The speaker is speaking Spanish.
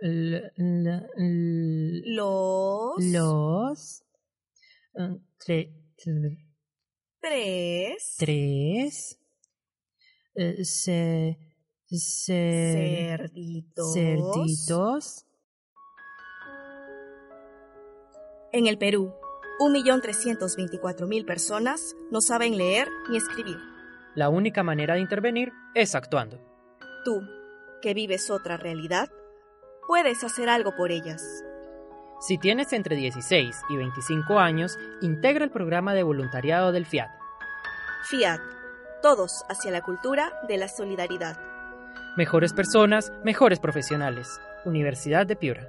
L- l- l- Los. los eh, tre- tre- Tres. tres eh, se, se- Cerditos. cerditos En el Perú, 1.324.000 personas no saben leer ni escribir. La única manera de intervenir es actuando. Tú, que vives otra realidad, puedes hacer algo por ellas. Si tienes entre 16 y 25 años, integra el programa de voluntariado del FIAT. Fiat, todos hacia la cultura de la solidaridad. Mejores personas, mejores profesionales. Universidad de Piura.